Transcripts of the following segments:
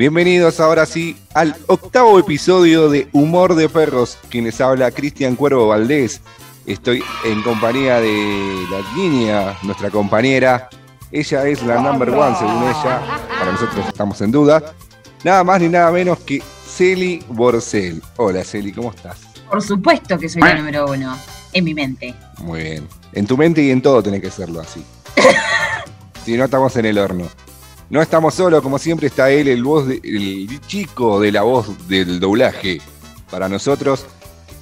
Bienvenidos ahora sí al octavo episodio de Humor de Perros. Quien les habla, Cristian Cuervo Valdés. Estoy en compañía de la niña, nuestra compañera. Ella es la number one, según ella. Para nosotros estamos en duda. Nada más ni nada menos que Celi Borcel. Hola Celi, ¿cómo estás? Por supuesto que soy la número uno, en mi mente. Muy bien. En tu mente y en todo tenés que serlo así. si no, estamos en el horno. No estamos solos, como siempre está él, el, voz el chico de la voz del doblaje. Para nosotros,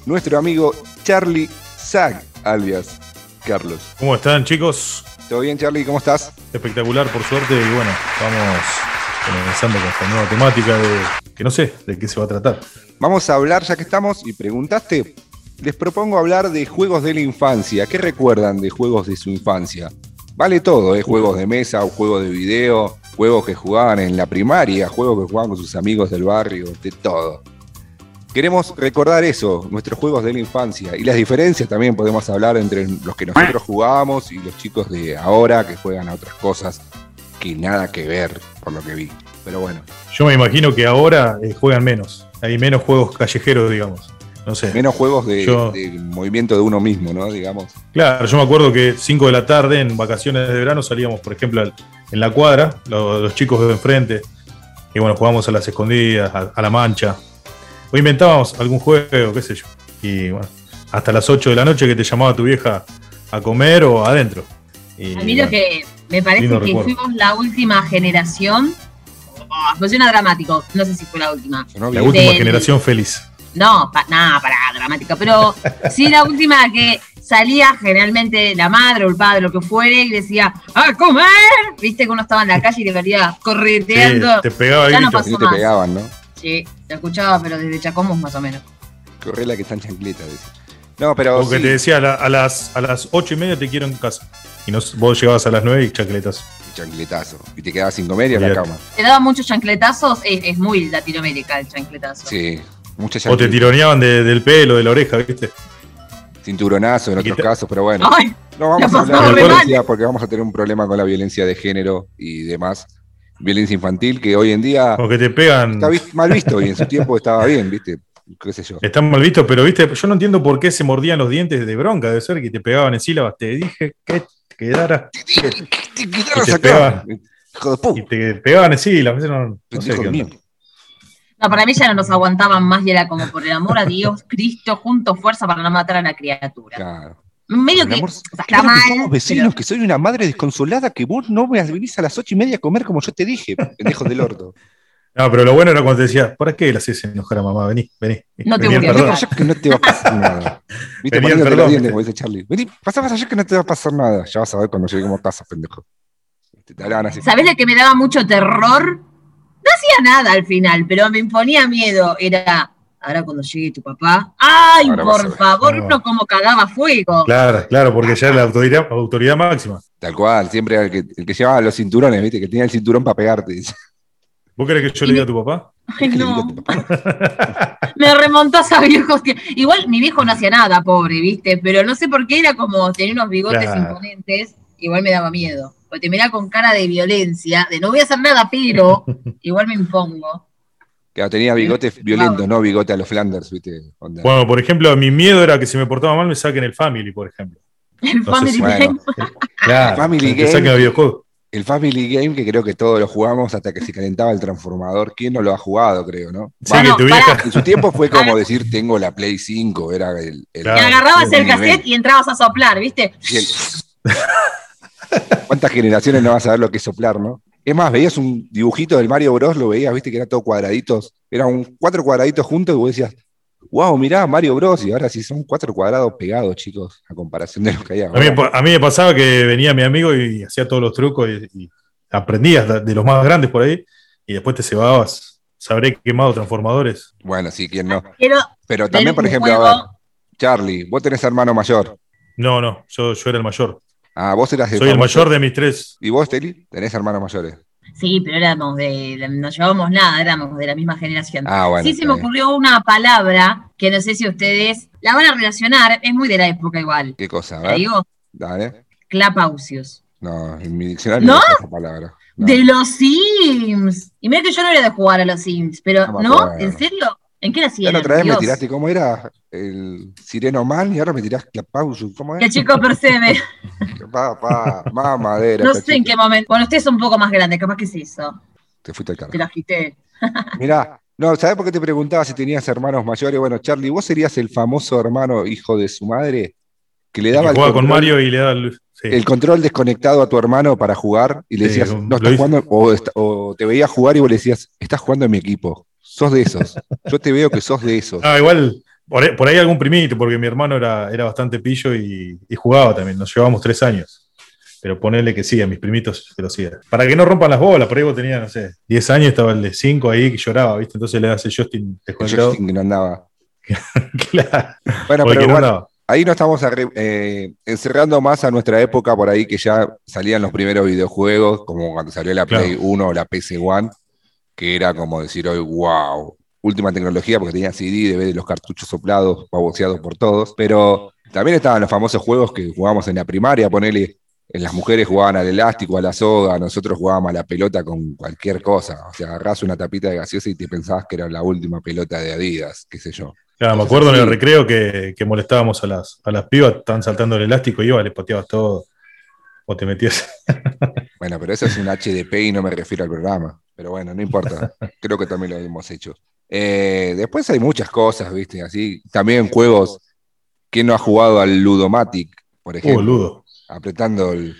nuestro amigo Charlie Zag, alias Carlos. ¿Cómo están, chicos? ¿Todo bien, Charlie? ¿Cómo estás? Espectacular, por suerte. Y bueno, vamos comenzando con esta nueva temática de que no sé de qué se va a tratar. Vamos a hablar, ya que estamos, y preguntaste, les propongo hablar de juegos de la infancia. ¿Qué recuerdan de juegos de su infancia? Vale todo, ¿eh? juegos de mesa, juegos de video, juegos que jugaban en la primaria, juegos que jugaban con sus amigos del barrio, de todo. Queremos recordar eso, nuestros juegos de la infancia y las diferencias también podemos hablar entre los que nosotros jugábamos y los chicos de ahora que juegan a otras cosas que nada que ver, por lo que vi. Pero bueno. Yo me imagino que ahora eh, juegan menos, hay menos juegos callejeros, digamos. No sé. Menos juegos de, movimiento de uno mismo, ¿no? Digamos. Claro, yo me acuerdo que 5 de la tarde en vacaciones de verano salíamos, por ejemplo, en la cuadra, los, chicos de enfrente, y bueno, jugábamos a las escondidas, a, la mancha. O inventábamos algún juego, qué sé yo. Y bueno, hasta las 8 de la noche que te llamaba tu vieja a comer o adentro. a mí lo que me parece que fuimos la última generación. Oh, funciona dramático, no sé si fue la última. La última generación feliz. No, nada, para dramática, pero sí la última que salía generalmente la madre o el padre, lo que fuere, y decía, ¡a comer! Viste que uno estaba en la calle y le vería correteando. Sí, te pegaba ya no pasó te pegaban, ¿no? Sí, te escuchaba, pero desde Chacomos más o menos. Corre la que está en chancleta, dice. No, pero. Porque te decía a, las, a las ocho y media te quiero en casa. Y vos llegabas a las nueve y chancletazo. Y chancletazo. Y te quedabas cinco media en la cama. Te daban muchos chancletazos, es, es muy Latinoamérica el chancletazo. Sí, o te tironeaban del pelo, de la oreja, ¿viste? Cinturonazo en otros casos, pero bueno. no vamos a hablar de violencia porque vamos a tener un problema con la violencia de género y demás. Violencia infantil que hoy en día. Porque te pegan. Está mal visto y en su tiempo estaba bien, ¿viste? ¿Qué sé yo? Está mal visto, pero viste, yo no entiendo por qué se mordían los dientes de bronca. Debe ser que te pegaban en sílabas. Te dije que quedara. Te dije que te quedaras acá. Hijo de puta. Y te pegaban en sílabas. No, no sé qué no, para mí ya no nos aguantaban más y era como por el amor a Dios, Cristo, junto fuerza para no matar a la criatura. Claro. Medio que está mal. Que vecinos, que soy una madre desconsolada, que vos no venís a las ocho y media a comer como yo te dije, pendejo del orto. No, pero lo bueno era cuando te decía, ¿para qué le haces enojar a mamá? Vení, vení. No te voy a pasar que no te va a pasar nada. Viste, poniéndote los dientes, como dice Charlie. Vení, pasá, pasá, que no te va a pasar nada. Ya vas a ver cuando lleguemos a casa, pendejo. ¿Sabés de que me daba mucho terror? No hacía nada al final, pero me imponía miedo. Era, ahora cuando llegue tu papá, ¡ay, por favor! No. como cagaba fuego. Claro, claro, porque ya era la autoridad, autoridad máxima. Tal cual, siempre el que, el que llevaba los cinturones, ¿viste? Que tenía el cinturón para pegarte. ¿Vos querés que yo le diga a tu papá? Ay, no. me remontó a viejos que. Igual mi viejo no hacía nada, pobre, ¿viste? Pero no sé por qué era como tenía unos bigotes imponentes, igual me daba miedo porque te mira con cara de violencia, de no voy a hacer nada, pero igual me impongo. Claro, tenía bigotes violentos, no bigote a los Flanders, ¿viste? Bueno, por ejemplo, mi miedo era que si me portaba mal me saquen el Family, por ejemplo. El Family Game. claro, el Family Game. El Family Game que creo que todos lo jugamos hasta que se calentaba el transformador. ¿Quién no lo ha jugado, creo, no? Sí, que tu vieja... En su tiempo fue como decir, tengo la Play 5, era el... el agarrabas el cassette y entrabas a soplar, ¿viste? ¿Cuántas generaciones no vas a ver lo que es soplar, no? Es más, veías un dibujito del Mario Bros, lo veías, viste que era todo cuadraditos. Eran cuatro cuadraditos juntos y vos decías, wow, mirá, Mario Bros. Y ahora sí son cuatro cuadrados pegados, chicos, a comparación de los que hay A mí, me pasaba que venía mi amigo y hacía todos los trucos y, aprendías de los más grandes por ahí y después te cebabas. Sabré quemado transformadores. Bueno, sí, quién no. Pero, también, por ejemplo, a ver, Charlie, vos tenés hermano mayor. No, no, yo, yo era el mayor. Ah, vos eras Soy el mayor de mis tres. ¿Y vos, Teli? ¿Tenés hermanos mayores? Sí, pero éramos de, no llevábamos nada, éramos de la misma generación. Ah, bueno, sí se me ocurrió una palabra que no sé si ustedes la van a relacionar, es muy de la época igual. ¿Qué cosa? ¿La digo? Dale. Clapausios. No, en mi diccionario no, esa palabra. De los Sims. Y mira que yo no era de jugar a los Sims, pero ¿no? ¿En serio? ¿En qué era La otra vez me tiraste, ¿cómo era? El Sireno Man y ahora me tiraste la pausa. ¿Cómo era? El chico percebe. pa, más madera. No sé en qué momento. Bueno, usted es un poco más grande, capaz que es eso. Te fuiste al carro. Te la quité. Mirá, no, ¿sabés por qué te preguntaba si tenías hermanos mayores? Bueno, Charlie, ¿vos serías el famoso hermano hijo de su madre que le daba el control, con Mario y le daba el, control desconectado a tu hermano para jugar y le decías, no estás jugando, o, o, te veía jugar y vos le decías, estás jugando en mi equipo. Sos de esos. Yo te veo que sos de esos. Ah, igual, por ahí, algún primito, porque mi hermano era, era bastante pillo y, jugaba también. Nos llevábamos tres años. Pero ponele que sí, a mis primitos se lo sigan. Para que no rompan las bolas, por ahí vos tenías, no sé, 10 años, estaba el de 5 ahí que lloraba, ¿viste? Entonces le hace Justin Justin que no andaba. claro. Bueno, pero bueno, ahí nos estamos eh, encerrando más a nuestra época por ahí que ya salían los primeros videojuegos, como cuando salió la Play 1 o la PC1 que era como decir hoy, wow, última tecnología porque tenía CD, DVD, los cartuchos soplados, baboseados por todos, pero también estaban los famosos juegos que jugábamos en la primaria, ponele, las mujeres jugaban al elástico, a la soga, nosotros jugábamos a la pelota con cualquier cosa, o sea, agarrás una tapita de gaseosa y te pensabas que era la última pelota de Adidas, qué sé yo. Claro, me acuerdo en el recreo que, molestábamos a las, a las pibas, estaban saltando el elástico y iba, les pateabas todo, o te metías. bueno, pero eso es un HDP y no me refiero al programa. Pero bueno, no importa. Creo que también lo hemos hecho. Eh, después hay muchas cosas, ¿viste? Así. También juegos. ¿Quién no ha jugado al Ludomatic, por uh, ejemplo? Ludo. Apretando el.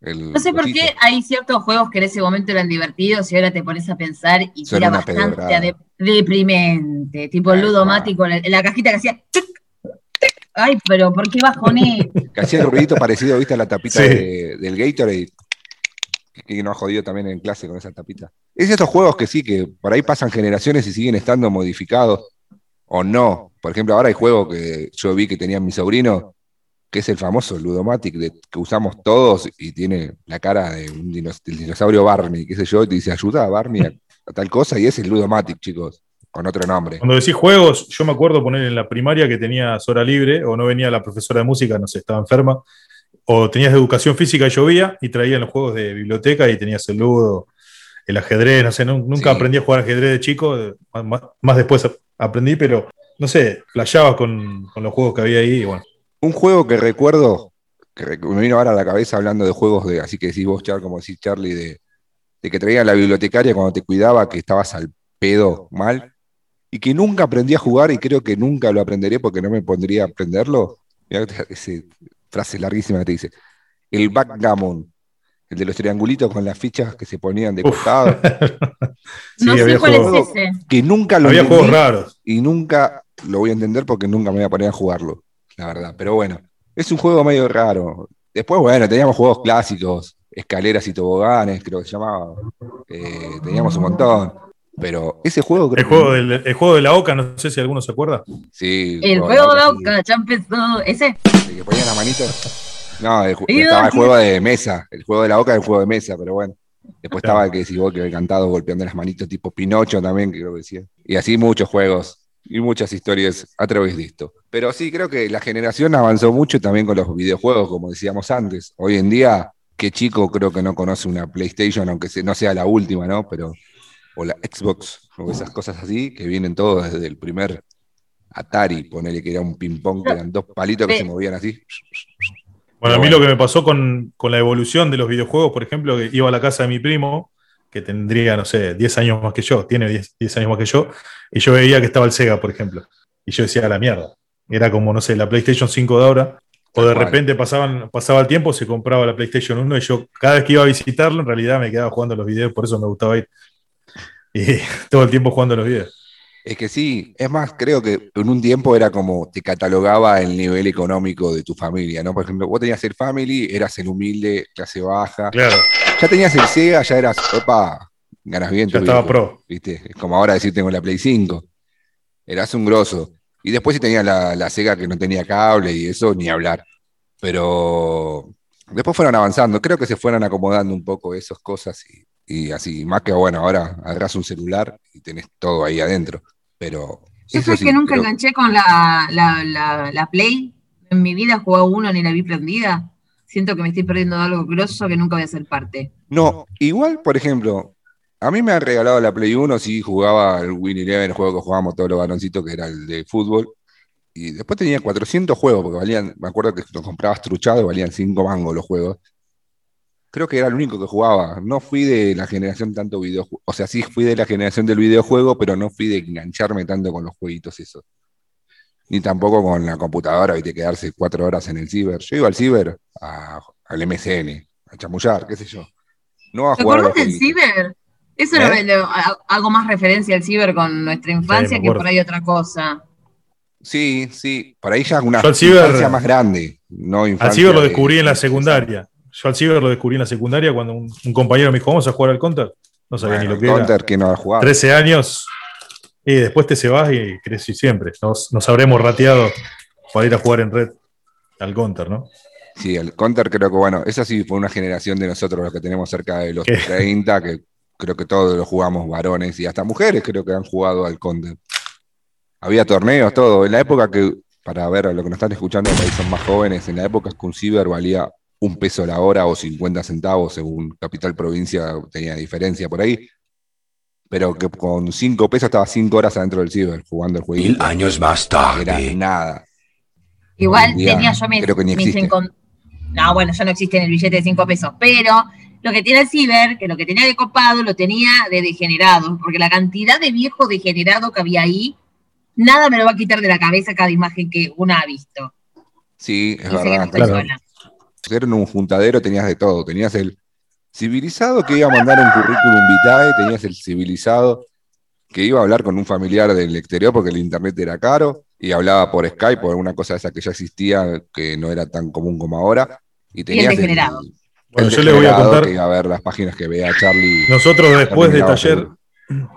no sé por qué hay ciertos juegos que en ese momento eran divertidos y ahora te pones a pensar y era bastante deprimente. Tipo el Ludomatic en la, cajita que hacía. Ay, pero ¿por qué bajoné? Que hacía el ruidito parecido, ¿viste? A la tapita del Gatorade que nos ha jodido también en clase con esa tapita. Es estos juegos que sí, que por ahí pasan generaciones y siguen estando modificados o no. Por ejemplo, ahora hay juegos que yo vi que tenía mi sobrino, que es el famoso Ludomatic que usamos todos y tiene la cara de un dinosaurio Barney, qué sé yo, y te dice ayuda a Barney a, tal cosa, y es el Ludomatic, chicos, con otro nombre. Cuando decís juegos, yo me acuerdo poner en la primaria que tenía hora libre o no venía la profesora de música, no sé, estaba enferma, o tenías educación física y llovía y traían los juegos de biblioteca y tenías el ludo, el ajedrez, no sé, nunca aprendí a jugar ajedrez de chico, más, después aprendí, pero no sé, flasheaba con, los juegos que había ahí y bueno. Un juego que recuerdo, que me vino ahora a la cabeza hablando de juegos de, así que decís vos, Char, como decís Charlie, de, de que traían la bibliotecaria cuando te cuidaba, que estabas al pedo mal, y que nunca aprendí a jugar y creo que nunca lo aprenderé porque no me pondría a aprenderlo. Ese frase larguísima que te dice, el backgammon, el de los triangulitos con las fichas que se ponían de costado. no sé cuál es ese. Que nunca lo Había juegos raros. Y nunca lo voy a entender porque nunca me voy a poner a jugarlo, la verdad. Pero bueno, es un juego medio raro. Después, bueno, teníamos juegos clásicos, escaleras y toboganes, creo que se llamaba. Eh, teníamos un montón. Pero ese juego el juego, del, el juego de la Oca, no sé si alguno se acuerda. Sí. El juego de la Oca, ya empezó. ¿Ese? Que ponía la manito. No, estaba el juego de mesa. El juego de la Oca es el juego de mesa, pero bueno. Después estaba el que decís vos que había cantado golpeando las manitos, tipo Pinocho también, que creo que decía. Y así muchos juegos y muchas historias a través de esto. Pero sí, creo que la generación avanzó mucho también con los videojuegos, como decíamos antes. Hoy en día, qué chico creo que no conoce una PlayStation, aunque no sea la última, ¿no? Pero o la Xbox, o esas cosas así, que vienen todos desde el primer Atari, ponele que era un ping-pong, que eran dos palitos que se movían así. Bueno, a mí lo que me pasó con, la evolución de los videojuegos, por ejemplo, que iba a la casa de mi primo, que tendría, no sé, 10 años más que yo, tiene 10, años más que yo, y yo veía que estaba el Sega, por ejemplo. Y yo decía, la mierda. Era como, no sé, la PlayStation 5 de ahora, o de repente pasaban, pasaba el tiempo, se compraba la PlayStation 1 y yo cada vez que iba a visitarlo, en realidad me quedaba jugando los videos, por eso me gustaba ir. y todo el tiempo jugando los videos. Es que sí, es más, creo que en un tiempo era como te catalogaba el nivel económico de tu familia, ¿no? Por ejemplo, vos tenías el family, eras el humilde, clase baja. Claro. Ya tenías el Sega, ya eras, opa, ganas bien. Ya estaba pro. ¿Viste? Es como ahora decir tengo la Play 5. Eras un grosso. Y después sí tenías la, la Sega que no tenía cable y eso, ni hablar. Pero después fueron avanzando. Creo que se fueron acomodando un poco esas cosas y y así, más que bueno, ahora agarras un celular y tenés todo ahí adentro. Pero. Yo sé que nunca enganché con la, la, la, Play. En mi vida jugué uno ni la vi prendida. siento que me estoy perdiendo algo grosso que nunca voy a ser parte. No, igual, por ejemplo, a mí me han regalado la Play 1 si jugaba el Win Eleven, el juego que jugábamos todos los varoncitos, que era el de fútbol. Y después tenía 400 juegos, porque valían, me acuerdo que los comprabas truchados, valían 5 mangos los juegos. Creo que era el único que jugaba. No fui de la generación tanto videojuego. O sea, sí fui de la generación del videojuego, pero no fui de engancharme tanto con los jueguitos esos. Ni tampoco con la computadora y de quedarse cuatro horas en el ciber. Yo iba al ciber, al MSN, a chamullar, qué sé yo. No a ¿Te acuerdas del ciber? Eso ¿Eh? lo, hago más referencia al ciber con nuestra infancia que por ahí otra cosa. Sí, sí, por ahí ya es una infancia más grande. No al ciber lo descubrí en la secundaria. Yo al ciber lo descubrí en la secundaria cuando un, compañero me dijo, vamos a jugar al counter. No sabía ni lo que counter era. que no ha jugado. 13 años. Y después te se vas y crecí siempre. Nos, nos habremos rateado para ir a jugar en red al counter, ¿no? Sí, el counter creo que, bueno, esa sí fue una generación de nosotros, los que tenemos cerca de los 30, que creo que todos lo jugamos varones y hasta mujeres creo que han jugado al counter. Había torneos, todo. En la época que, para ver a lo que nos están escuchando, que son más jóvenes, en la época que un ciber valía un peso la hora o 50 centavos, según Capital Provincia tenía diferencia por ahí. Pero que con 5 pesos estaba 5 horas adentro del ciber jugando el juego. Mil años más tarde. Era nada. Igual tenía yo mis, creo que ni No, bueno, ya no existe en el billete de 5 pesos, pero lo que tiene el ciber, que lo que tenía de copado, lo tenía de degenerado, porque la cantidad de viejo degenerado que había ahí, nada me lo va a quitar de la cabeza cada imagen que uno ha visto. Sí, es verdad. Claro. Era un juntadero, tenías de todo. Tenías el civilizado que iba a mandar un currículum vitae, tenías el civilizado que iba a hablar con un familiar del exterior porque el internet era caro y hablaba por Skype o alguna cosa de esa que ya existía que no era tan común como ahora. Y tenías el, bueno, yo le voy a contar. Que a ver las páginas que vea Charlie. Nosotros después de taller,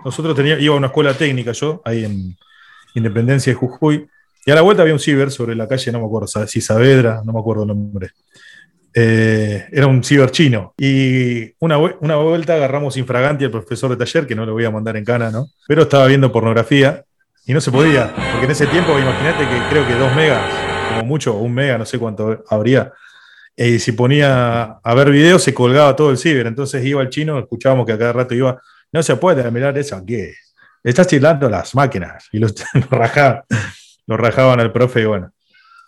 nosotros teníamos, iba a una escuela técnica yo, ahí en Independencia de Jujuy, y a la vuelta había un ciber sobre la calle, no me acuerdo si Saavedra, no me acuerdo el nombre. Eh, era un ciber chino. Y una, una vuelta agarramos infraganti al profesor de taller, que no lo voy a mandar en cana, ¿no? Pero estaba viendo pornografía y no se podía, porque en ese tiempo, imagínate que creo que dos megas, como mucho, un mega, no sé cuánto habría, y si ponía a ver videos se colgaba todo el ciber. Entonces iba el chino, escuchábamos que a cada rato iba, no se puede mirar eso, ¿qué? Estás chilando las máquinas. Y los, rajaban, lo rajaban al profe y bueno,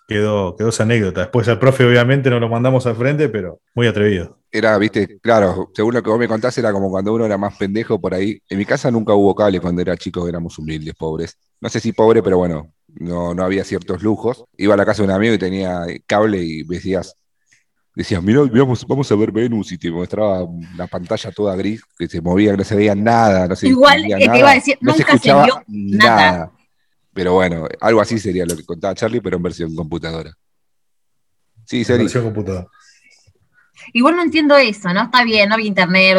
quedó, quedó esa anécdota. Después al profe obviamente no lo mandamos al frente, pero muy atrevido. Era, viste, claro, según lo que vos me contaste, era como cuando uno era más pendejo por ahí. En mi casa nunca hubo cable cuando era chico, éramos humildes, pobres. No sé si pobre, pero bueno, no, no había ciertos lujos. Iba a la casa de un amigo y tenía cable y decías, decías, mira, vamos, vamos a ver Venus y te mostraba la pantalla toda gris, que se movía, que no se veía nada. No se Igual que te iba a decir, no nunca se, vio nada. Pero bueno, algo así sería lo que contaba Charlie, pero en versión computadora. Sí, sería. versión computadora. Igual no entiendo eso, ¿no? Está bien, no había internet,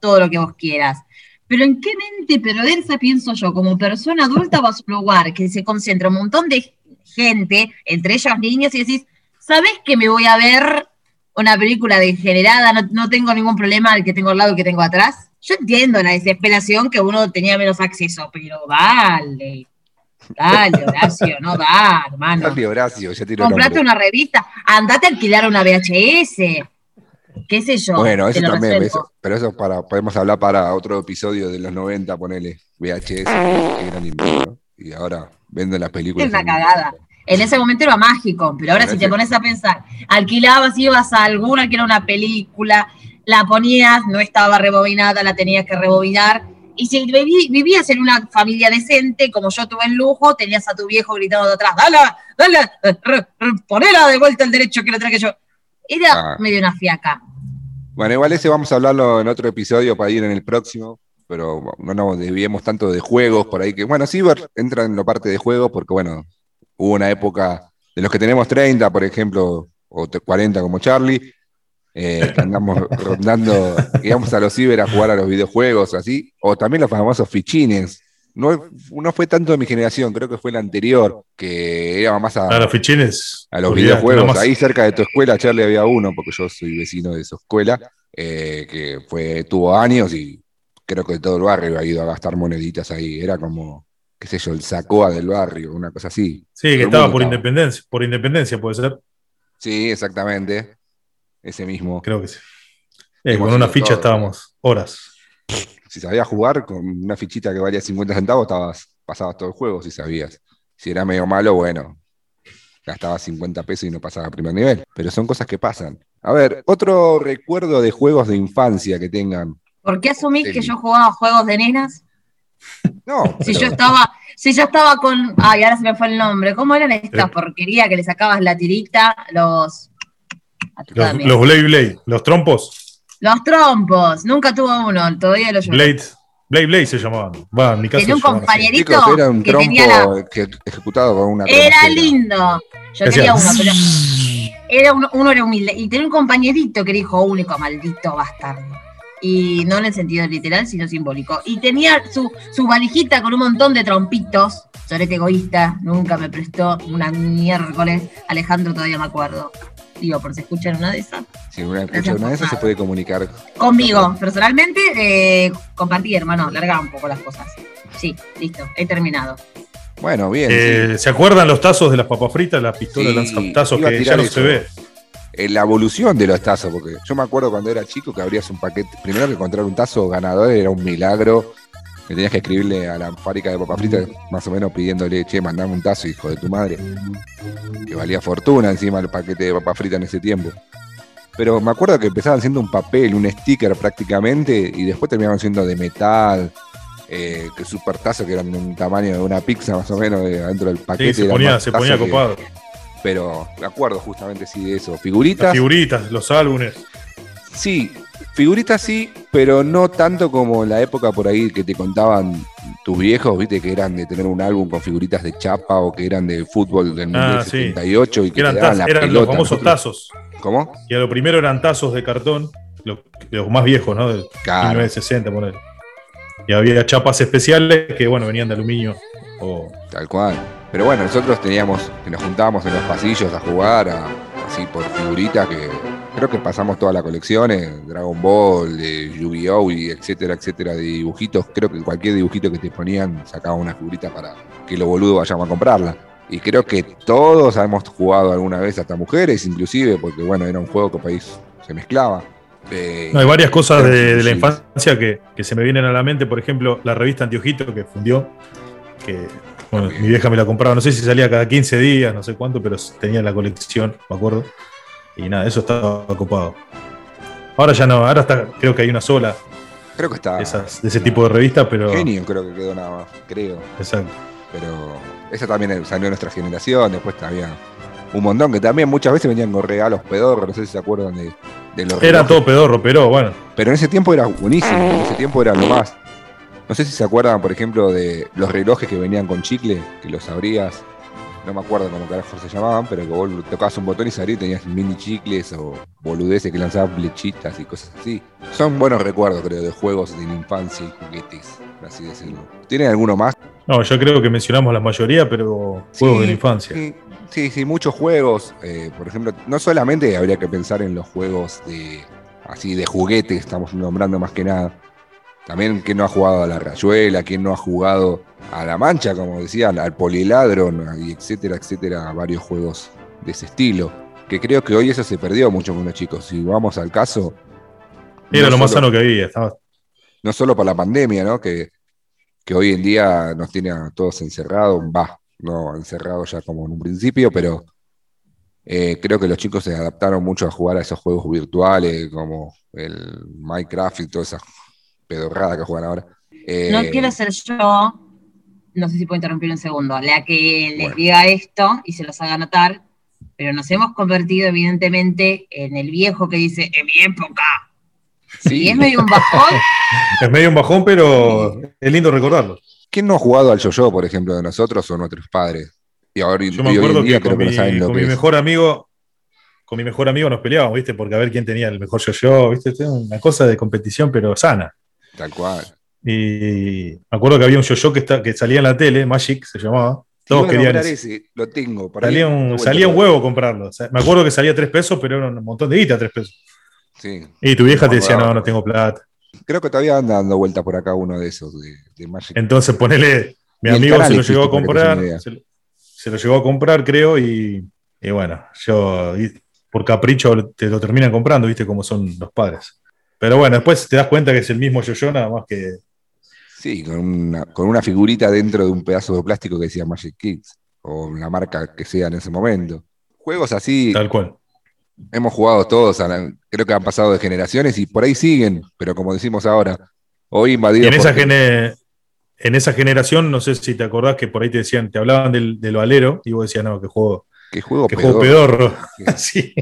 todo lo que vos quieras. Pero ¿en qué mente perversa pienso yo? Como persona adulta vas a un lugar que se concentra un montón de gente, entre ellos niños, y decís, ¿sabes que me voy a ver una película degenerada, no, no tengo ningún problema al que tengo al lado y que tengo atrás. Yo entiendo la desesperación que uno tenía menos acceso, pero dale. Dale, Horacio, no da, hermano. Dale, Horacio, ya Comprate una revista, andate a alquilar una VHS. ¿Qué sé yo? Bueno, eso también, pero eso para, podemos hablar para otro episodio de los 90, ponele VHS, Y ahora venden las películas. Es una cagada. En ese momento era mágico, pero ahora si te pones a pensar, alquilabas, ibas a alguna que era una película, la ponías, no estaba rebobinada, la tenías que rebobinar. Y si vivías en una familia decente, como yo tuve en lujo, tenías a tu viejo gritando de atrás, dale, dale, ponela de vuelta el derecho que lo traje yo. Era ah. medio una fiaca. Bueno, igual ese vamos a hablarlo en otro episodio para ir en el próximo, pero no nos desviemos tanto de juegos por ahí que, bueno, Cyber entra en la parte de juegos porque, bueno, Hubo una época de los que tenemos 30, por ejemplo, o 40 como Charlie, eh, que andamos rondando, íbamos a los ciber a jugar a los videojuegos, así, o también los famosos fichines. No, no fue tanto de mi generación, creo que fue la anterior, que era más a, a los fichines. A los videojuegos. Ahí cerca de tu escuela, Charlie, había uno, porque yo soy vecino de su escuela, eh, que fue, tuvo años y creo que todo el barrio ha ido a gastar moneditas ahí. Era como qué sé yo, el Sacoa del barrio, una cosa así. Sí, que estaba por independencia, por independencia puede ser. Sí, exactamente. Ese mismo. Creo que sí. Eh, con una ficha estábamos horas. Si sabías jugar con una fichita que valía 50 centavos, estabas, pasabas todo el juego si sabías. Si era medio malo, bueno, gastabas 50 pesos y no pasaba a primer nivel. Pero son cosas que pasan. A ver, otro recuerdo de juegos de infancia que tengan. ¿Por qué asumís que yo jugaba juegos de nenas? No. Si yo estaba, si yo estaba con. Ay, ahora se me fue el nombre. ¿Cómo eran estas porquerías que le sacabas la tirita? Los. Los, los Blade Blade, los trompos. Los trompos. Nunca tuvo uno, todavía lo llevo. Blade. Blade Blade se llamaban. Va, en mi caso. Tenía un compañerito era un que trompo tenía la... que, ejecutado con una. Era lindo. Yo Decía, tenía uno, pero. Era uno, uno era humilde. Y tenía un compañerito que era hijo único, maldito bastardo. Y no en el sentido literal, sino simbólico. Y tenía su, su valijita con un montón de trompitos. Sorete egoísta, nunca me prestó una miércoles. Alejandro todavía me acuerdo. Digo, por si escuchan una de esas. Si una escucha una de esas se puede comunicar. Conmigo, personalmente, eh, compartí, hermano, largaba un poco las cosas. Sí, listo, he terminado. Bueno, bien. Eh, sí. ¿Se acuerdan los tazos de las papas fritas, las pistolas Sí, lanzatazos que ya no eso. se ve? Eh, la evolución de los tazos, porque yo me acuerdo cuando era chico que abrías un paquete. Primero que encontrar un tazo ganador era un milagro. Que tenías que escribirle a la fábrica de papas fritas, más o menos pidiéndole, che, mandame un tazo, hijo de tu madre. Que valía fortuna encima el paquete de papas fritas en ese tiempo. Pero me acuerdo que empezaban siendo un papel, un sticker prácticamente, y después terminaban siendo de metal, eh, que super tazo que eran de un tamaño de una pizza más o menos de adentro del paquete. Sí, se ponía, se ponía que- copado. Pero me acuerdo justamente sí de eso. Las Figuritas. figuritas, los álbumes. Sí, figuritas sí, pero no tanto como en la época por ahí que te contaban tus viejos, viste, que eran de tener un álbum con figuritas de chapa o que eran de fútbol del Ah, sí. 78 y que eran, te daban taz- la eran los famosos Nosotros- tazos. ¿Cómo? Y a lo primero eran tazos de cartón, los, los más viejos, ¿no? De Claro. 1960, poner. Y había chapas especiales que, bueno, venían de aluminio. O, Tal cual. Pero bueno, nosotros teníamos, que nos juntábamos en los pasillos a jugar, a- así por figuritas, que creo que pasamos toda la colección, eh, Dragon Ball, de Yu-Gi-Oh! y etcétera, etcétera, de dibujitos. Creo que cualquier dibujito que te ponían sacaba una figurita para que los boludos vayamos a comprarla. Y creo que todos hemos jugado alguna vez, hasta mujeres inclusive, porque bueno, era un juego que país se mezclaba. Eh, No, hay varias cosas de, de la infancia que, que se me vienen a la mente. Por ejemplo, la revista Antiojito que fundió. Que bueno, mi vieja me la compraba. No sé si salía cada 15 días, no sé cuánto, pero tenía la colección, me acuerdo. Y nada, eso estaba ocupado. Ahora ya no, ahora está, creo que hay una sola creo que está de, esas, de ese tipo de revistas, pero. genio, creo que quedó nada más, creo. Exacto. pero esa también salió en nuestra generación, después había un montón que también muchas veces venían con regalos pedorros, no sé si se acuerdan de, de los Era relojes. todo pedorro, pero bueno. Pero en ese tiempo era buenísimo, en ese tiempo era lo más. No sé si se acuerdan, por ejemplo, de los relojes que venían con chicle, que los abrías, no me acuerdo cómo carajo se llamaban, pero que vos tocabas un botón y salía y tenías mini chicles o boludeces que lanzaban flechitas y cosas así. Son buenos recuerdos, creo, de juegos de la infancia y juguetes, por así decirlo. ¿Tienen alguno más? No, yo creo que mencionamos la mayoría, pero juegos de la infancia. Sí, sí, sí, muchos juegos. eh, por ejemplo, no solamente habría que pensar en los juegos de así de juguete, estamos nombrando más que nada. También quién no ha jugado a la rayuela, quién no ha jugado a la mancha, como decían, al poliladron, y etcétera, etcétera, varios juegos de ese estilo. Que creo que hoy eso se perdió mucho con los chicos. Si vamos al caso. Era no lo más solo- sano que había. Estaba, no solo por la pandemia, ¿no? Que, que hoy en día nos tiene a todos encerrados, va, no encerrados ya como en un principio, pero eh, creo que los chicos se adaptaron mucho a jugar a esos juegos virtuales como el Minecraft y toda esa pedorrada que juegan ahora. Eh, No quiero ser yo, no sé si puedo interrumpir un segundo, la que les Bueno. diga esto y se los haga notar, pero nos hemos convertido evidentemente en el viejo que dice, en mi época. sí. Y es medio un bajón. es medio un bajón, pero es lindo recordarlo. ¿Quién no ha jugado al yo-yo, por ejemplo, de nosotros o nuestros padres? Y ahora Yo me acuerdo día que con, que mi, lo con que mi mejor amigo, con mi mejor amigo nos peleábamos, ¿viste? Porque a ver quién tenía el mejor yo-yo, ¿viste? Era Una cosa de competición, pero sana. Tal cual. Y me acuerdo que había un yo-yo que, está- que salía en la tele, Magic se llamaba. Todos querían ese. lo tengo. por ahí, Salía un, salía un huevo comprarlo. O sea, me acuerdo que salía tres pesos, pero era un montón de guita, tres pesos. Sí. Y tu vieja No, te decía, no, no tengo plata. Creo que todavía anda dando vueltas por acá uno de esos de, de Magic. Entonces ponele, mi amigo se lo llegó a para comprar, se, lo- se lo llegó a comprar, creo, y, y bueno, yo y por capricho te lo terminan comprando, viste cómo son los padres. Pero bueno, después te das cuenta que es el mismo yo-yo, nada más que. Sí, con una, con una figurita dentro de un pedazo de plástico que decía Magic Kids, o la marca que sea en ese momento. Juegos así. Tal cual. Hemos jugado todos, creo que han pasado de generaciones y por ahí siguen, pero como decimos ahora, hoy invadido. en, esa en esa generación, no sé si te acordás que por ahí te decían, te hablaban del, del valero y vos decías, no, que juego. Que juego, que juego pedorro. sí.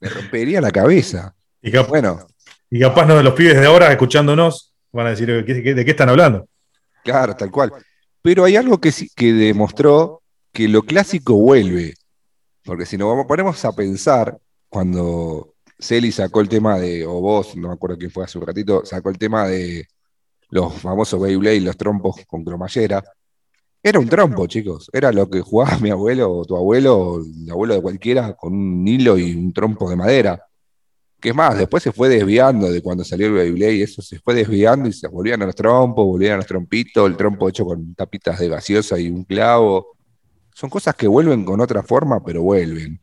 Me rompería la cabeza. Y bueno, y capaz no, los pibes de ahora escuchándonos van a decir, ¿de qué, están hablando? Claro, tal cual. Pero hay algo que, que demostró que lo clásico vuelve. Porque si nos ponemos a pensar, cuando Celi sacó el tema de, o vos, no me acuerdo quién fue hace un ratito, sacó el tema de los famosos Beyblade, los trompos con cromallera. Era un trompo, chicos. Era lo que jugaba mi abuelo o tu abuelo o el abuelo de cualquiera con un hilo y un trompo de madera. Que es más, después se fue desviando de cuando salió el Beyblade y eso se fue desviando y se volvían a los trompos, volvían a los trompitos, el trompo hecho con tapitas de gaseosa y un clavo. Son cosas que vuelven con otra forma, pero vuelven.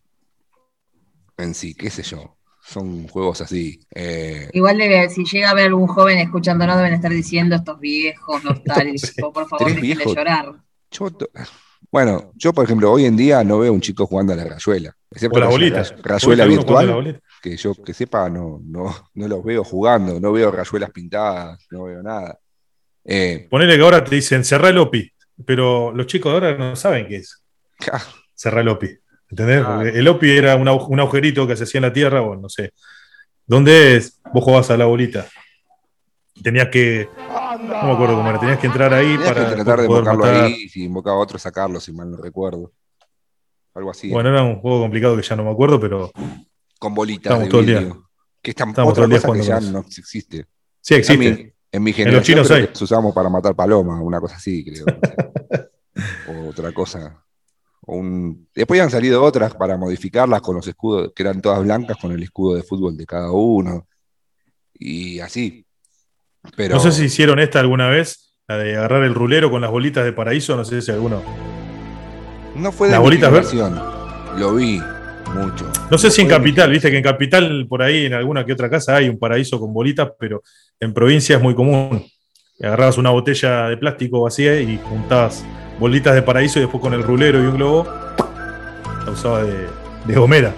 En sí, qué sé yo. Son juegos así. Eh. Igual debe, si llega a ver algún joven escuchándonos, deben estar diciendo estos viejos nostálgicos, por favor, dejen de llorar. bueno, yo por ejemplo, hoy en día no veo un chico jugando a la rayuela. Excepto la bolita. Rayuela virtual que yo que sepa, no, no, no los veo jugando, no veo rayuelas pintadas, no veo nada. Eh, Ponele que ahora te dicen cerrar el OPI, pero los chicos ahora no saben qué es. cerrar el OPI. ¿Entendés? el OPI era un, agujerito que se hacía en la tierra, o no sé. ¿Dónde es? Vos jugabas a la bolita. Tenías que. No me acuerdo cómo era. Tenías que entrar ahí para. tratar de invocarlo ahí y si invocaba a otro sacarlo, si mal no recuerdo. Algo así. Bueno, era un juego complicado que ya no me acuerdo, pero con bolitas de vidrio. Que están otra cosa que ya no existe. Sí, existe. En mi, generación usamos para matar palomas, una cosa así, creo. o otra cosa. Después han salido otras para modificarlas con los escudos, que eran todas blancas con el escudo de fútbol de cada uno. Y así. Pero... No sé si hicieron esta alguna vez, la de agarrar el rulero con las bolitas de paraíso, no sé si alguno. No fue de la mi generación. Lo vi, mucho. No sé si en Capital, viste que en Capital, por ahí, en alguna que otra casa hay un paraíso con bolitas, pero en provincia es muy común. Agarrabas una botella de plástico vacía y juntabas bolitas de paraíso y después con el rulero y un globo la usaba de, de gomera.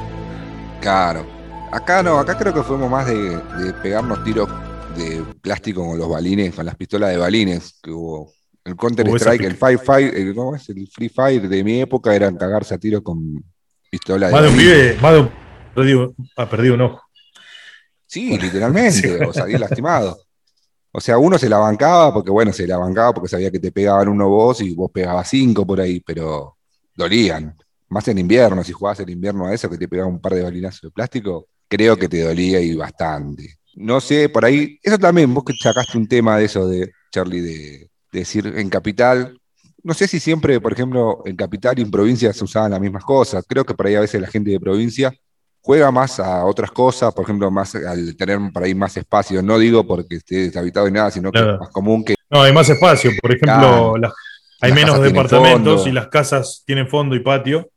Claro. Acá no, acá creo que fuimos más de, pegarnos tiros de plástico con los balines, con las pistolas de balines que hubo. El Counter Strike, el Fire Fire, ¿cómo es? El Free Fire de mi época eran cagarse a tiros con más de un pibe, más de un perdido, ha perdido un ojo. Sí, literalmente, o salir lastimado. O sea, uno se la bancaba porque, bueno, se la bancaba porque sabía que te pegaban uno vos y vos pegabas cinco por ahí, pero dolían. Más en invierno, si jugabas en invierno a eso, que te pegaba un par de balinazos de plástico, creo que te dolía y bastante. No sé, por ahí, eso también, vos que sacaste un tema de eso de Charlie, de decir en capital, no sé si siempre, por ejemplo, en capital y en provincia se usaban las mismas cosas. Creo que por ahí a veces la gente de provincia juega más a otras cosas, por ejemplo, más al tener por ahí más espacio. No digo porque esté deshabitado y nada, sino que es más común que. No, hay más espacio. Por ejemplo, hay menos departamentos y las casas tienen fondo y patio,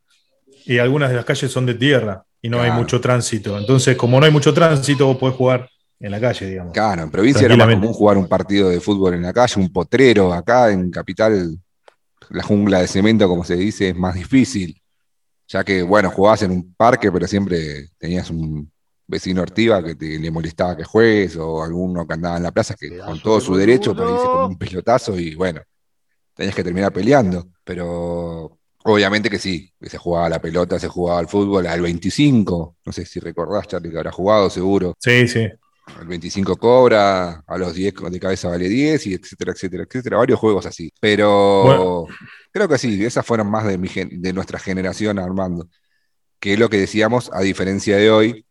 y algunas de las calles son de tierra y no hay mucho tránsito. Entonces, como no hay mucho tránsito, vos podés jugar en la calle, digamos. Claro, en provincia era más común jugar un partido de fútbol en la calle, un potrero. Acá en capital la jungla de cemento, como se dice, es más difícil, ya que, bueno, jugabas en un parque, pero siempre tenías un vecino ortiva que te, le molestaba que juegues, o alguno que andaba en la plaza que con todo su derecho, pero dice con un pelotazo y bueno, tenías que terminar peleando, pero obviamente que sí, que se jugaba la pelota, se jugaba al fútbol al 25, no sé si recordás, Charlie, que habrá jugado seguro. Sí, sí el 25 cobra, a los 10 de cabeza vale 10, y etcétera, etcétera, etcétera. Varios juegos así. Pero creo que sí, esas fueron más de, mi, de nuestra generación, Armando. Que es lo que decíamos, a diferencia de hoy,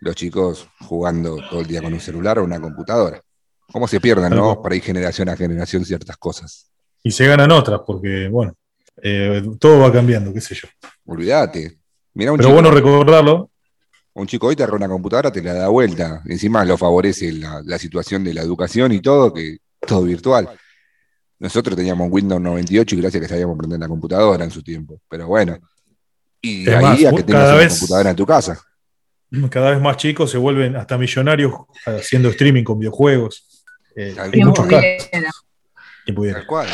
los chicos jugando todo el día con un celular o una computadora. ¿Cómo se pierden, no? Para ir generación a generación ciertas cosas. Y se ganan otras, porque, bueno, eh, todo va cambiando, qué sé yo. Olvídate. Pero bueno recordarlo, un chico hoy te agarra una computadora, te la da vuelta. Encima lo favorece la, situación de la educación y todo, que todo virtual. Nosotros teníamos Windows 98 y gracias a que sabíamos prender la computadora en su tiempo. Pero bueno. Y ahí a que tengas una computadora en tu casa. cada vez más chicos se vuelven hasta millonarios haciendo streaming con videojuegos. Eh, hay muchos casos. Tal cual.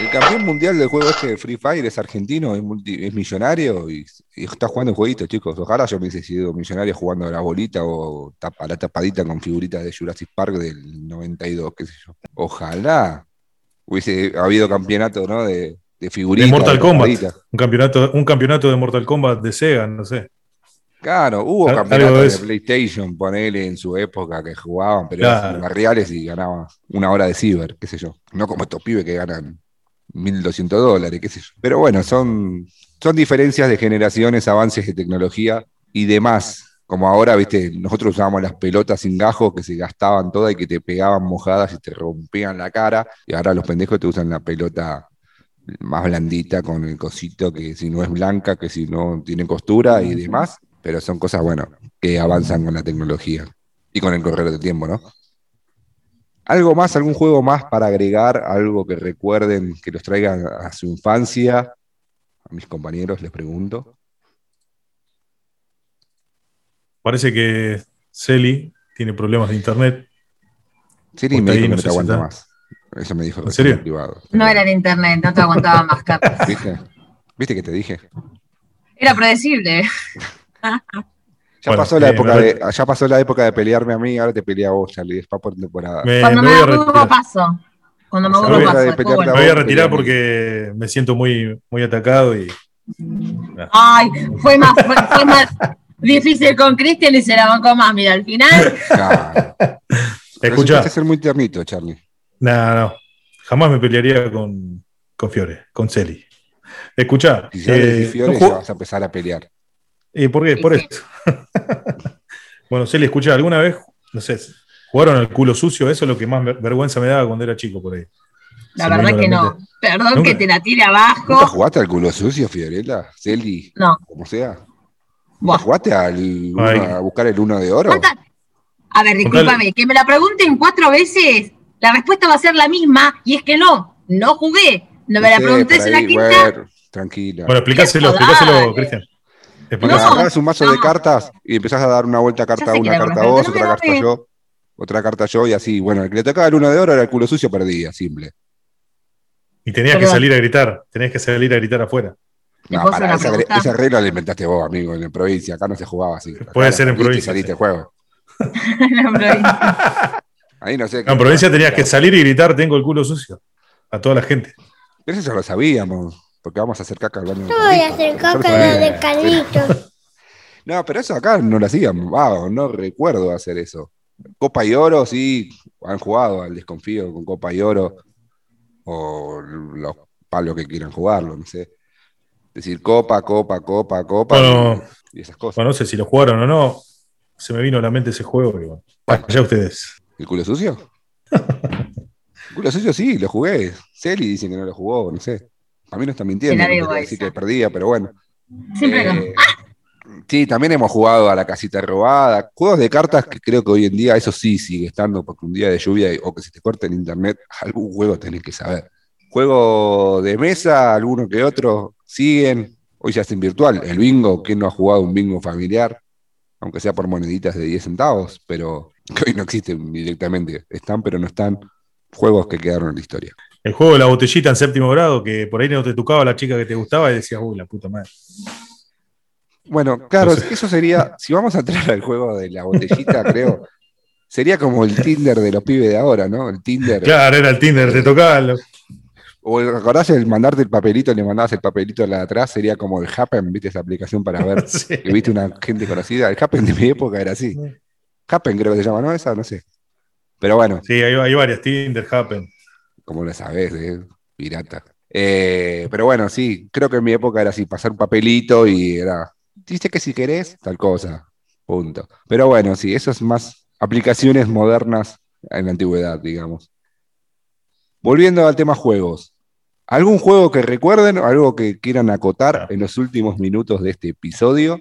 El campeón mundial del juego este de Free Fire es argentino, es, millonario y, está jugando en jueguitos, chicos. Ojalá yo me hubiese sido millonario jugando a la bolita o a la tapadita con figuritas de Jurassic Park del 92, qué sé yo. Ojalá hubiese habido campeonato, ¿no? De, de figuritas. De Mortal Kombat. Un campeonato, un campeonato de Mortal Kombat de Sega, no sé. Claro, hubo campeonatos de, PlayStation, ponele en su época que jugaban, pero eran reales y ganaban una hora de ciber, qué sé yo. No como estos pibes que ganan 1.200 dólares, qué sé yo. Pero bueno, son, son diferencias de generaciones, avances de tecnología y demás. Como ahora, viste, nosotros usábamos las pelotas sin gajo que se gastaban todas y que te pegaban mojadas y te rompían la cara. Y ahora los pendejos te usan la pelota más blandita con el cosito que si no es blanca, que si no tiene costura y demás. Pero son cosas, bueno, que avanzan con la tecnología y con el correr del tiempo, ¿no? ¿Algo más, algún juego más para agregar? Algo que recuerden, que los traigan a su infancia. A mis compañeros les pregunto. Parece que Celi tiene problemas de internet. Celi me dijo que no te aguanta más. Eso me dijo ¿En serio? privado. No era de internet, no te aguantaba más, capas. ¿Viste? ¿Viste que te dije? Era predecible. Ya, pasó la época de, ya pasó la época de pelearme a mí, ahora te pelea a vos, Charlie. Es por temporada. Cuando me, aburro paso. Cuando me aburro paso. Me voy a retirar porque me siento muy, muy atacado y. Ay, fue más, fue, más difícil con Cristian y se la bancó más. Mira, al final. Claro. Escucha. ser muy tiernito, Charlie. No, no. Jamás me pelearía con, con Fiore, con Celi. Escucha. Si eh, Fiore, ya vas a empezar a pelear. ¿Y por qué? Por esto. bueno, Celi, escucha, ¿alguna vez, no sé, jugaron al culo sucio? Eso es lo que más vergüenza me daba cuando era chico por ahí. La verdad que no. Perdón que te la tire abajo. ¿Nunca jugaste al culo sucio, Fiorella? Celi. No. Como sea. ¿Nunca jugaste al, a buscar el uno de oro? A ver, discúlpame, que me la pregunten cuatro veces, la respuesta va a ser la misma, y es que no, no jugué. No me la pregunté en la quinta. tranquila. Bueno, explícaselo, explícaselo, Cristian. Agarras un mazo de cartas y empezás a dar una vuelta carta una, carta a vos, otra carta yo, otra carta yo y así. Bueno, el que le tocaba el uno de oro era el culo sucio, perdía, simple. Y tenías que salir a gritar, tenías que salir a gritar afuera. No, para, esa, regla la inventaste vos, amigo, en la provincia. Acá no se jugaba así. Puede ser en provincia. saliste sí. juego. Ahí no sé. en provincia tenías que salir y gritar, tengo el culo sucio. A toda la gente. Pero eso ya lo sabíamos. Porque vamos a hacer caca al baño. No voy a hacer caca de Carlitos. No, pero eso acá no lo hacían. no recuerdo hacer eso. Copa y Oro, sí, han jugado al desconfío con Copa y Oro. O los palos que quieran jugarlo, no sé. Decir Copa, Copa, Copa, Copa. y, esas cosas. Bueno, no sé si lo jugaron o no. Se me vino a la mente ese juego. Y ya ustedes. ¿El culo sucio? El culo sucio sí, lo jugué. Celi dicen que no lo jugó, no sé. A mí no está mintiendo. Decir que perdía, pero bueno. Siempre eh, Sí, también hemos jugado a la casita robada. Juegos de cartas que creo que hoy en día eso sí sigue estando, porque un día de lluvia o que se te corte el internet, algún juego tenés que saber. Juego de mesa, alguno que otro, siguen. Hoy ya en virtual. El bingo, ¿quién no ha jugado un bingo familiar? Aunque sea por moneditas de 10 centavos, pero que hoy no existen directamente. Están, pero no están. Juegos que quedaron en la historia. El juego de la botellita en séptimo grado, que por ahí no te tocaba la chica que te gustaba y decías, uy, la puta madre. Bueno, claro, eso sería, si vamos a entrar al juego de la botellita, creo, sería como el Tinder de los pibes de ahora, ¿no? El Tinder. Claro, era el Tinder, te tocaba. O recordás el mandarte el papelito, le mandabas el papelito de atrás, sería como el Happen, viste esa aplicación para ver que viste una gente conocida. El Happen de mi época era así. Happen creo que se llama, ¿no? Esa, no sé. Pero bueno. Sí, hay, hay varias, Tinder, Happen. Como lo sabes, eh? pirata. Eh, pero bueno, sí, creo que en mi época era así, pasar un papelito y era, dice que si querés, tal cosa, punto. Pero bueno, sí, eso es más aplicaciones modernas en la antigüedad, digamos. Volviendo al tema juegos. ¿Algún juego que recuerden o algo que quieran acotar en los últimos minutos de este episodio?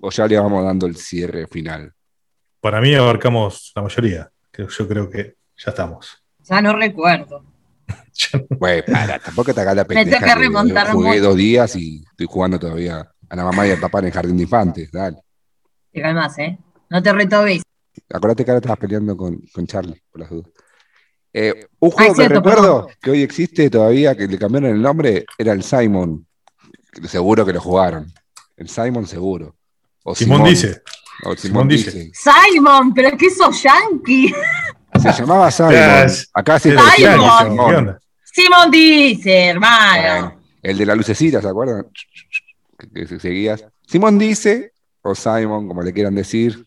¿O ya le vamos dando el cierre final? Para mí abarcamos la mayoría. Yo creo que ya estamos. Ya no recuerdo. Güey, para, tampoco te hagas la pendeja. Me tengo que remontar Jugué dos días y estoy jugando todavía a la mamá y al papá en el jardín de infantes, dale. Te calmas, ¿eh? No te retobes. Acordate que ahora estabas peleando con, con Charlie, por las dudas. Eh, un juego que recuerdo que hoy existe todavía, que le cambiaron el nombre, era el Simon. Seguro que lo jugaron. El Simon seguro. O Simón, dice. O Simón, dice. Simon, pero que sos yankee. Se llamaba Simon. Acá se Simon. Simón dice, hermano. el de la lucecita, ¿se acuerdan? Que, seguías. Simón dice, o Simon, como le quieran decir.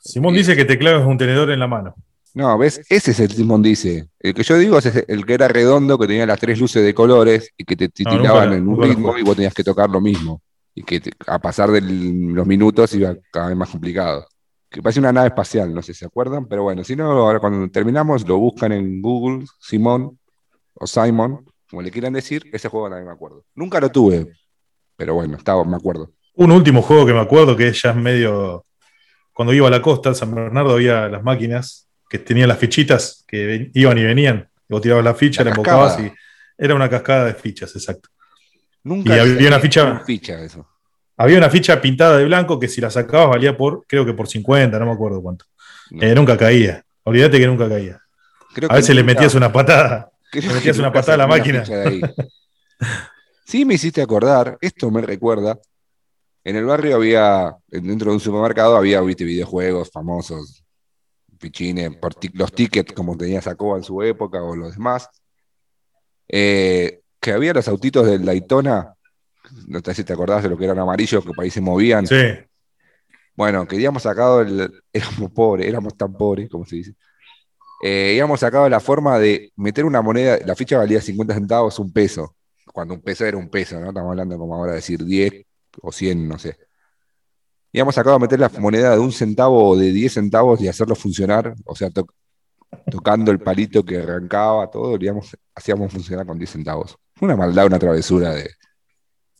Simón dice que te claves un tenedor en la mano. No, ¿ves? Ese es el Simón dice. El que yo digo es el que era redondo, que tenía las tres luces de colores y que te tiraban en un ritmo y vos tenías que tocar lo mismo. Y que a pasar de los minutos iba cada vez más complicado. Que parece una nave espacial, no sé si se acuerdan, pero bueno, si no, ahora cuando terminamos lo buscan en Google, Simón o Simon, como le quieran decir, ese juego nadie me acuerdo. Nunca lo tuve, pero bueno, estaba, me acuerdo. Un último juego que me acuerdo que ya es medio. Cuando iba a la costa, en San Bernardo, había las máquinas que tenían las fichitas que iban y venían. Vos tirabas la ficha, la, embocabas y era una cascada de fichas, exacto. Nunca y había una ficha, ficha eso. Había una ficha pintada de blanco que si la sacabas valía por, creo que por 50, no me acuerdo cuánto. Eh, nunca caía. Olvídate que nunca caía. a veces le metías una patada. le metías una patada a la máquina. sí, me hiciste acordar, esto me recuerda. En el barrio había, dentro de un supermercado, había ¿viste, videojuegos famosos, pichines, los tickets como tenía Sacoa en su época o los demás. Eh, que había los autitos del Daytona, no sé si te acordás de lo que eran amarillos, que por ahí se movían. Sí. Bueno, que habíamos sacado, el, éramos pobres, éramos tan pobres, como se dice. Eh, habíamos sacado la forma de meter una moneda, la ficha valía 50 centavos, un peso, cuando un peso era un peso, ¿no? Estamos hablando como ahora de decir 10 o 100, no sé. Íbamos sacado a meter la moneda de un centavo o de 10 centavos y hacerlo funcionar, o sea, tocando el palito que arrancaba, todo, digamos, hacíamos funcionar con 10 centavos. Una maldad, una travesura de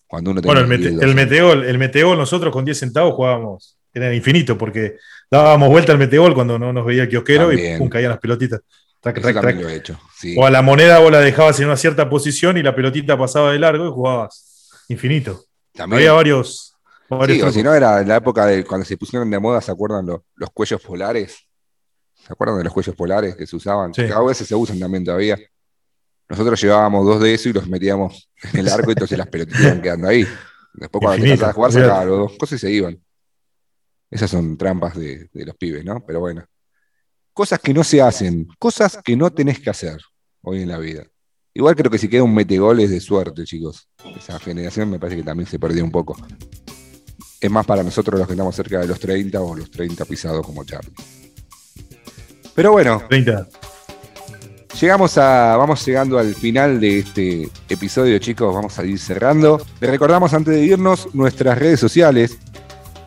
cuando uno Bueno, el, el, meteol, el meteol, nosotros con 10 centavos jugábamos, era infinito, porque dábamos vuelta al meteol cuando no nos veía el kiosquero y pum, caían las pelotitas. Lo he hecho, O a la moneda vos la dejabas en una cierta posición y la pelotita pasaba de largo y jugabas infinito. Había varios. sí, o si no, era la época de cuando se pusieron de moda, ¿se acuerdan los cuellos polares? ¿Se acuerdan de los cuellos polares que se usaban? Sí. A veces se usan también todavía. Nosotros llevábamos dos de eso y los metíamos en el arco y entonces las pelotitas iban quedando ahí. Después cuando te a jugar, sacaba los dos cosas y se iban. Esas son trampas de, los pibes, ¿no? Pero bueno. Cosas que no se hacen, cosas que no tenés que hacer hoy en la vida. Igual creo que si queda un metegol es de suerte, chicos. Esa generación me parece que también se perdió un poco. Es más para nosotros los que estamos cerca de los 30 o los 30 pisados como Charlie. Pero bueno. Llegamos a. Vamos llegando al final de este episodio, chicos. Vamos a ir cerrando. Les recordamos antes de irnos nuestras redes sociales.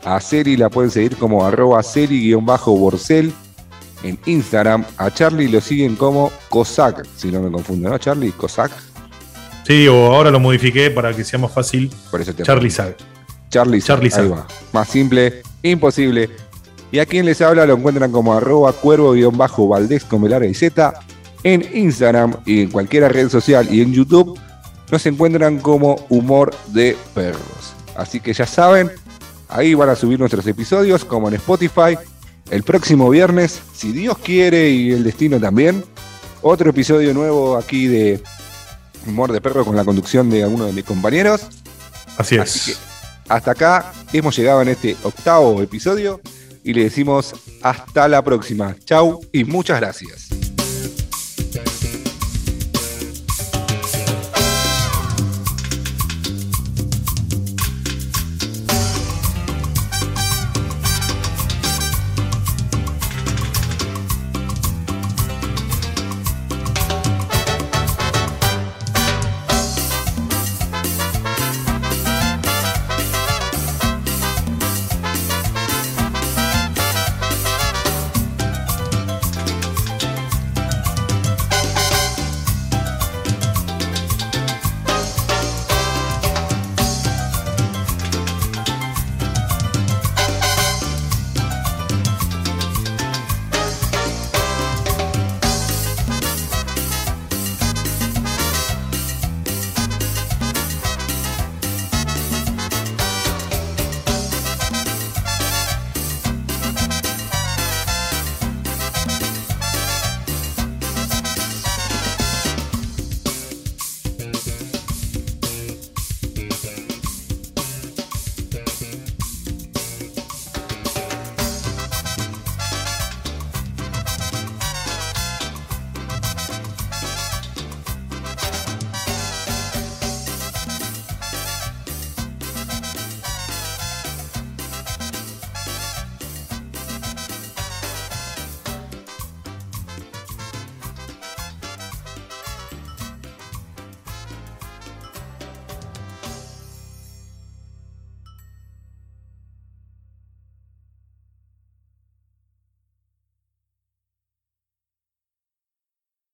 A Celi la pueden seguir como arroba Celi-Borcel en Instagram. A Charlie lo siguen como Cossack, si no me confundo, ¿no, Charlie? Cossack. Sí, o ahora lo modifiqué para que sea más fácil. Por eso te Charlie Sack. Charlie Charlie Ahí va. Más simple, imposible. Y a quien les habla lo encuentran como arroba cuervo-valdés con y Z en Instagram y en cualquier red social y en YouTube nos encuentran como Humor de Perros. Así que ya saben, ahí van a subir nuestros episodios como en Spotify. El próximo viernes, si Dios quiere y el destino también, otro episodio nuevo aquí de Humor de Perros con la conducción de alguno de mis compañeros. Así es. hasta acá hemos llegado en este octavo episodio y le decimos hasta la próxima. Chau y muchas gracias.